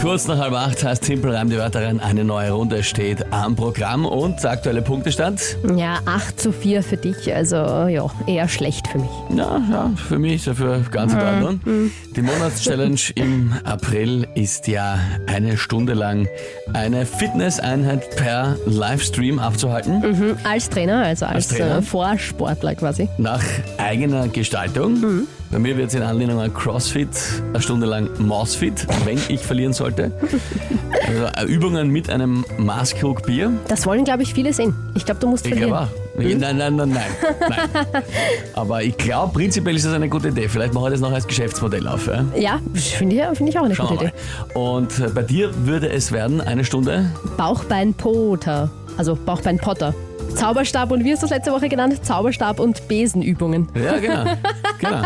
Kurz nach halb acht heißt Timpel reimt die Wörter rein. Eine neue Runde steht am Programm und der aktuelle Punktestand. Ja, 8 zu 4 für dich, also ja, eher schlecht für mich. Ja, ja, für mich ist dafür ganz in Ordnung. Die Monatschallenge im April ist ja eine Stunde lang eine Fitnesseinheit per Livestream abzuhalten. Mhm, als Trainer, also als, Trainer? Äh, Vorsportler quasi. Nach eigener Gestaltung. Bei mir wird es in Anlehnung an CrossFit eine Stunde lang Mausfit, wenn ich verlieren sollte. Also äh, Übungen mit einem Maßkrug Bier. Das wollen, glaube ich, viele sehen. Ich glaube, du musst Ich verlieren. auch. Nein, nein, nein, nein, nein. Aber ich glaube, prinzipiell ist das eine gute Idee. Vielleicht mache ich das noch als Geschäftsmodell auf. Ja? Ja, finde ich, finde ich auch eine Schauen gute wir Idee. Und äh, bei dir würde es werden eine Stunde. Bauchbein-Poter, also Bauchbein-Potter. Zauberstab und wie hast du das letzte Woche genannt? Zauberstab und Besenübungen. Ja, genau. genau.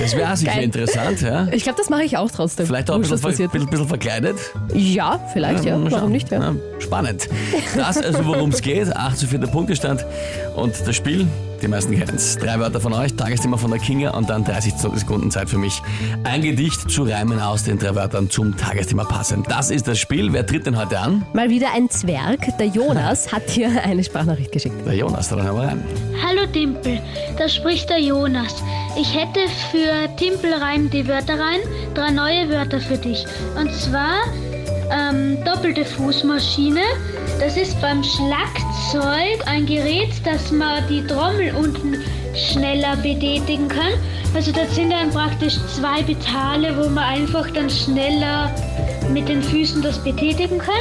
Das wäre sicher Geil. interessant. Ja? Ich glaube, das mache ich auch trotzdem. Vielleicht auch ein bisschen, ver bisschen, bisschen verkleidet. Ja, vielleicht, ja. Warum nicht? Ja. Na, spannend. Das also, worum es geht. 8 zu 4 der Punktestand. Und das Spiel, die meisten kennen es. Drei Wörter von euch, Tagesthema von der Kinga und dann 30 Sekunden Zeit für mich, ein Gedicht zu reimen aus den drei Wörtern zum Tagesthema passend. Das ist das Spiel. Wer tritt denn heute an? Mal wieder ein Zwerg. Der Jonas hat hier eine Sprachnachricht geschickt. Der Jonas, dann hören wir rein. Hallo Timpel, da spricht der Jonas. Ich hätte für Timpel rein die Wörter rein drei neue Wörter für dich. Und zwar ähm, doppelte Fußmaschine. Das ist beim Schlagzeug ein Gerät, dass man die Trommel unten schneller betätigen kann. Also das sind dann praktisch zwei Pedale, wo man einfach dann schneller mit den Füßen das betätigen kann.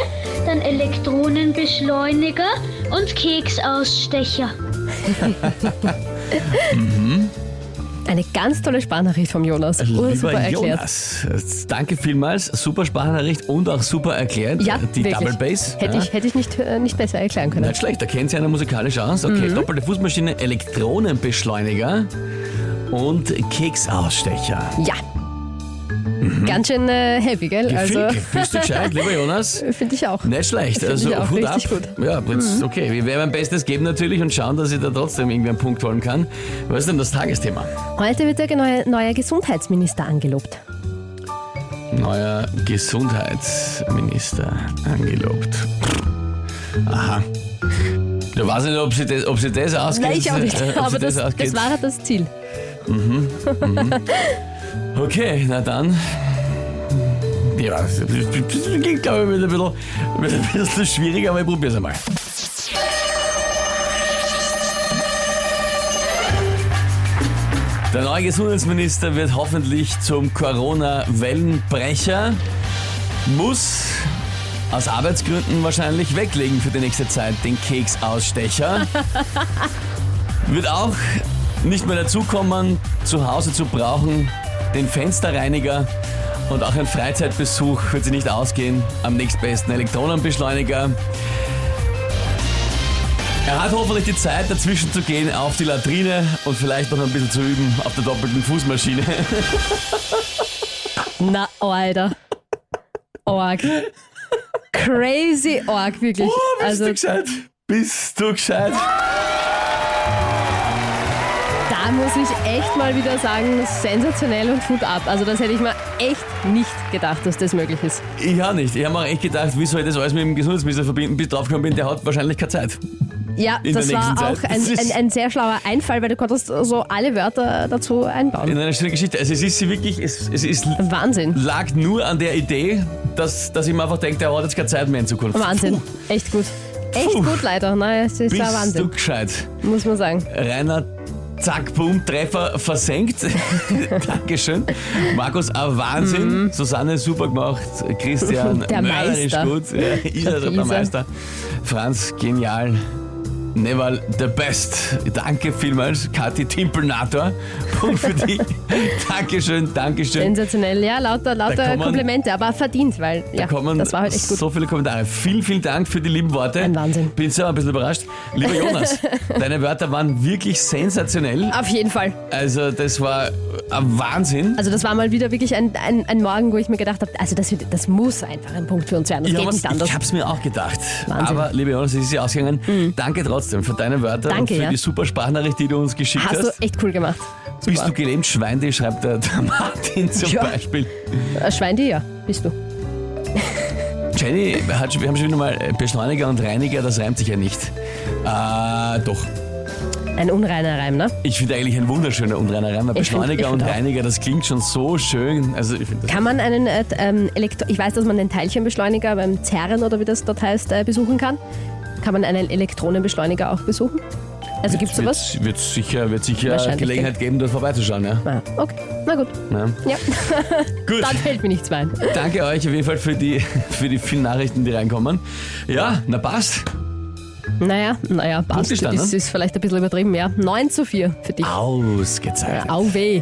Dann Elektronenbeschleuniger und Keksausstecher. Eine ganz tolle Sprachnachricht vom Jonas. Lieber Ursuper erklärt. Jonas, danke vielmals. Super Sprachnachricht und auch super erklärt. Ja, Die wirklich. Double Bass. Hätte ja. ich, hätte ich nicht, äh, nicht besser erklären können. Nicht schlecht, da kennt sie eine musikalische aus. Okay, Mhm. doppelte Fußmaschine, Elektronenbeschleuniger und Keksausstecher. Ja. Ganz schön äh, heavy, gell? Also, Gefühl, bist du gescheit, lieber Jonas? finde ich auch. Nicht schlecht, Finde also ich auch Hut ab. gut. Mhm. Ja, jetzt, okay, wir werden mein Bestes geben natürlich und schauen, dass ich da trotzdem irgendwie einen Punkt holen kann. Was ist denn das Tagesthema? Heute wird der neue, neue Gesundheitsminister angelobt. Neuer Gesundheitsminister angelobt. Aha. Du weißt nicht, ob sie das, ob sie das ausgeht. Nein, ich auch nicht. äh, Aber das, ausgeht. das war das Ziel. Okay, na dann. Ja, das klingt, glaube ich, wieder ein bisschen, ein bisschen schwierig, aber ich probiere es einmal. Der neue Gesundheitsminister wird hoffentlich zum Corona-Wellenbrecher, muss aus Arbeitsgründen wahrscheinlich weglegen für die nächste Zeit den Keksausstecher. wird auch nicht mehr dazukommen, zu Hause zu brauchen, den Fensterreiniger und auch ein Freizeitbesuch wird sie nicht ausgehen am nächstbesten Elektronenbeschleuniger. Er hat hoffentlich die Zeit, dazwischen zu gehen auf die Latrine und vielleicht noch ein bisschen zu üben auf der doppelten Fußmaschine. Na, Alter. Org. Crazy Org, wirklich. Oh, bist also, du gescheit? Bist du gescheit? Da muss ich echt mal wieder sagen, sensationell und Hut ab. Also, das hätte ich mir echt nicht gedacht, dass das möglich ist. Ich auch nicht. Ich habe mir auch echt gedacht, wie soll ich das alles mit dem Gesundheitsminister verbinden, bis ich draufgekommen bin, der hat wahrscheinlich keine Zeit. Ja, In das war nächsten auch Zeit. ein, ein, ein sehr schlauer Einfall, weil du konntest so alle Wörter dazu einbauen. In einer schönen Geschichte. Also es ist sie wirklich, es, es ist, Wahnsinn. lag nur an der Idee, dass, dass ich mir einfach denke, der hat jetzt keine Zeit mehr in Zukunft. Wahnsinn. Puh, Echt gut. Echt Puh. gut, leider. Nein, es ist bist ja du Wahnsinn, gescheit. muss man sagen. Rainer Zack, Boom, Treffer versenkt. Dankeschön. Markus, ein Wahnsinn. Susanne, super gemacht. Christian, Mhm. Der mörderisch Meister. gut. Ja, Isa, der, Isa. Meister. Franz, genial. Neval, the best. Danke vielmals, Kathi Timpelnator. Punkt für dich. Dankeschön, Dankeschön. Sensationell, ja, lauter, lauter man- Komplimente, aber verdient, weil ja, Da kommen das war halt echt gut. so viele Kommentare. Vielen, vielen Dank für die lieben Worte. Ein Wahnsinn. Bin selber ein bisschen überrascht. Lieber Jonas, deine Wörter waren wirklich sensationell. Auf jeden Fall. Also das war ein Wahnsinn. Also das war mal wieder wirklich ein, ein, ein Morgen, wo ich mir gedacht habe, also das, wird, das muss einfach ein Punkt für uns werden. Das Ja, geht nicht anders. ich hab's mir auch gedacht. Wahnsinn. Mhm. Aber, liebe Jonas, es ist ja ausgegangen. Danke trotzdem. Trotzdem für deine Wörter Danke, und für ja. die super Sprachnachricht, die du uns geschickt hast. Hast du echt cool gemacht. Bist Super. du gelähmt, Schweinde, schreibt der, der Martin zum Ja. Beispiel. Äh, Schweindi, ja, bist du. Jenny, hat, wir haben schon wieder mal äh, Beschleuniger und Reiniger, das reimt sich ja nicht. Äh, doch. Ein unreiner Reim, ne? Ich finde eigentlich ein wunderschöner unreiner Reim. weil Ich find- Beschleuniger und find auch. Reiniger, das klingt schon so schön. Also ich das Kann man einen äh, ähm, Elektro ich weiß, dass man den Teilchenbeschleuniger beim Zerren oder wie das dort heißt, äh, besuchen kann. Kann man einen Elektronenbeschleuniger auch besuchen? Also gibt es sowas? Wird, wird sicher, wird sicher Gelegenheit geben, dort vorbeizuschauen. Ja? Ah, okay, na gut. Ja. Ja, Gut, dann fällt mir nichts ein. danke euch auf jeden Fall für die, für die vielen Nachrichten, die reinkommen. Ja, na passt. Naja, naja, passt. Ist, ne? ist vielleicht ein bisschen übertrieben, ja. 9 zu 4 für dich. Ausgezeichnet. Au weh.